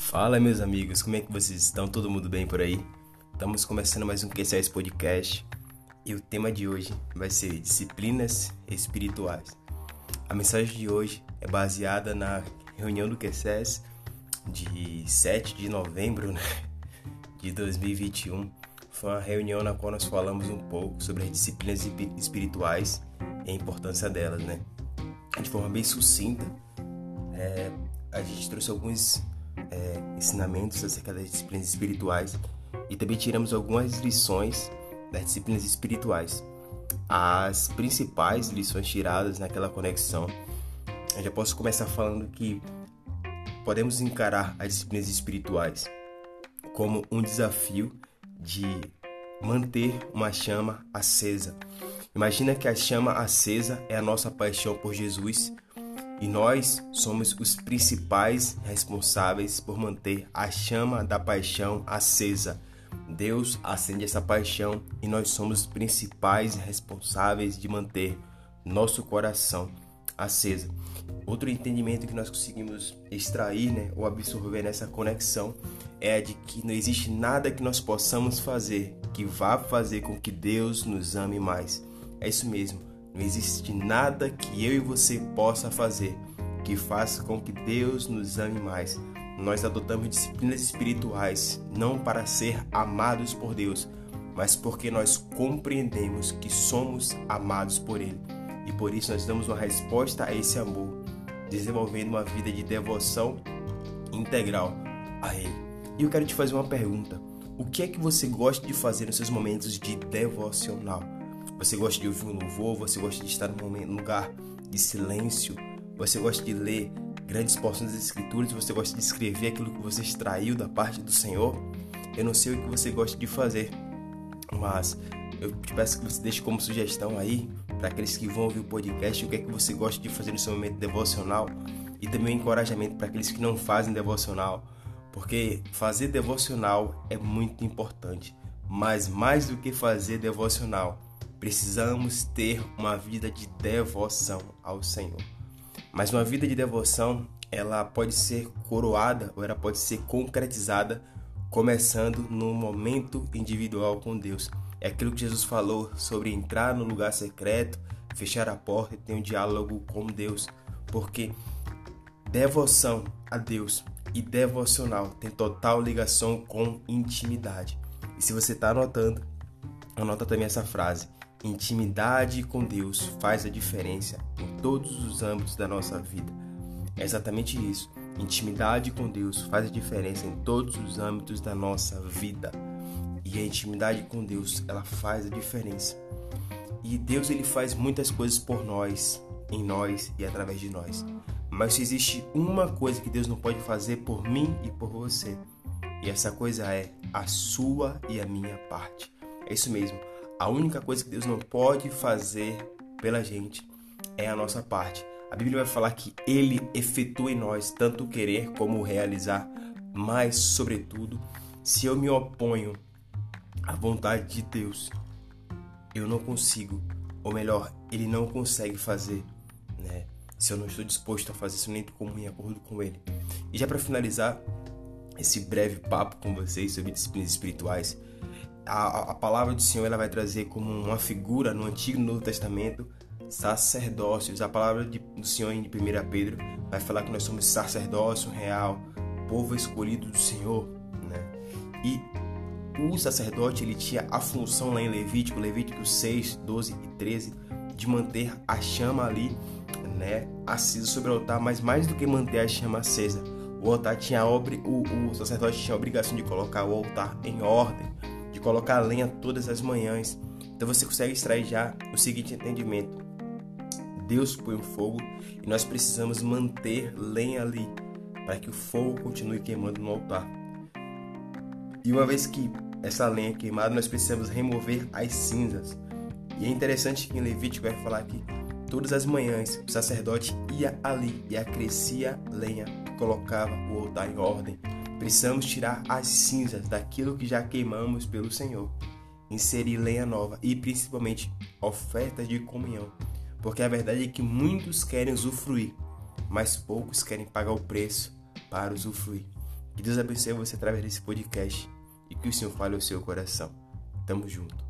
Fala, meus amigos, como é que vocês estão? Todo mundo bem por aí? Estamos começando mais um QCS Podcast e o tema de hoje vai ser disciplinas espirituais. A mensagem de hoje é baseada na reunião do QCS de 7 de novembro né, de 2021. Foi uma reunião na qual nós falamos um pouco sobre as disciplinas espirituais e a importância delas, né? De forma bem sucinta, é, a gente trouxe alguns é, ensinamentos acerca das disciplinas espirituais e também tiramos algumas lições das disciplinas espirituais. As principais lições tiradas naquela conexão, eu já posso começar falando que podemos encarar as disciplinas espirituais como um desafio de manter uma chama acesa. Imagina que a chama acesa é a nossa paixão por Jesus e nós somos os principais responsáveis por manter a chama da paixão acesa. Deus acende essa paixão e nós somos os principais responsáveis de manter nosso coração acesa. Outro entendimento que nós conseguimos extrair né, ou absorver nessa conexão é a de que não existe nada que nós possamos fazer que vá fazer com que Deus nos ame mais. É isso mesmo. Não existe nada que eu e você possa fazer que faça com que Deus nos ame mais. Nós adotamos disciplinas espirituais não para ser amados por Deus, mas porque nós compreendemos que somos amados por Ele. E por isso nós damos uma resposta a esse amor, desenvolvendo uma vida de devoção integral a Ele. E eu quero te fazer uma pergunta: o que é que você gosta de fazer nos seus momentos de devocional? Você gosta de ouvir um louvor? Você gosta de estar num, lugar de silêncio? Você gosta de ler grandes porções das Escrituras? Você gosta de escrever aquilo que você extraiu da parte do Senhor? Eu não sei o que você gosta de fazer, mas eu te peço que você deixe como sugestão aí para aqueles que vão ouvir o podcast o que é que você gosta de fazer no seu momento devocional e também um encorajamento para aqueles que não fazem devocional, porque fazer devocional é muito importante, mas mais do que fazer devocional, Precisamos ter uma vida de devoção ao Senhor. Mas uma vida de devoção, ela pode ser coroada ou ela pode ser concretizada começando no momento individual com Deus. É aquilo que Jesus falou sobre entrar no lugar secreto, fechar a porta e ter um diálogo com Deus, porque devoção a Deus e devocional tem total ligação com intimidade. E se você está anotando, anota também essa frase: Intimidade com Deus faz a diferença em todos os âmbitos da nossa vida. É exatamente isso. Intimidade com Deus faz a diferença em todos os âmbitos da nossa vida. E a intimidade com Deus, ela faz a diferença. E Deus ele faz muitas coisas por nós, em nós e através de nós. Mas se existe uma coisa que Deus não pode fazer por mim e por você, e essa coisa é a sua e a minha parte. É isso mesmo. A única coisa que Deus não pode fazer pela gente é a nossa parte. A Bíblia vai falar que Ele efetua em nós tanto o querer como o realizar, mas, sobretudo, se eu me oponho à vontade de Deus, eu não consigo, ou melhor, Ele não consegue fazer, né? Se eu não estou disposto a fazer isso nem como em acordo com Ele. E já para finalizar esse breve papo com vocês sobre disciplinas espirituais, a, a palavra do Senhor ela vai trazer como uma figura no Antigo e Novo Testamento sacerdócios. A palavra de, do Senhor em 1 Pedro vai falar que nós somos sacerdócio real, povo escolhido do Senhor, né? E o sacerdote ele tinha a função lá em Levítico, Levítico 6, 12 e 13, de manter a chama ali, né, acesa sobre o altar, mas mais do que manter a chama acesa, o altar tinha o, o sacerdote tinha a obrigação de colocar o altar em ordem, de colocar a lenha todas as manhãs. Então você consegue extrair já o seguinte entendimento: Deus põe o fogo e nós precisamos manter lenha ali para que o fogo continue queimando no altar. E uma vez que essa lenha é queimada, nós precisamos remover as cinzas. E é interessante que em Levítico vai falar que todas as manhãs o sacerdote ia ali e acrescia lenha colocava o altar em ordem Precisamos tirar as cinzas daquilo que já queimamos pelo Senhor, inserir lenha nova e principalmente ofertas de comunhão, porque a verdade é que muitos querem usufruir, mas poucos querem pagar o preço para usufruir. Que Deus abençoe você através desse podcast e que o Senhor fale ao seu coração. Tamo junto.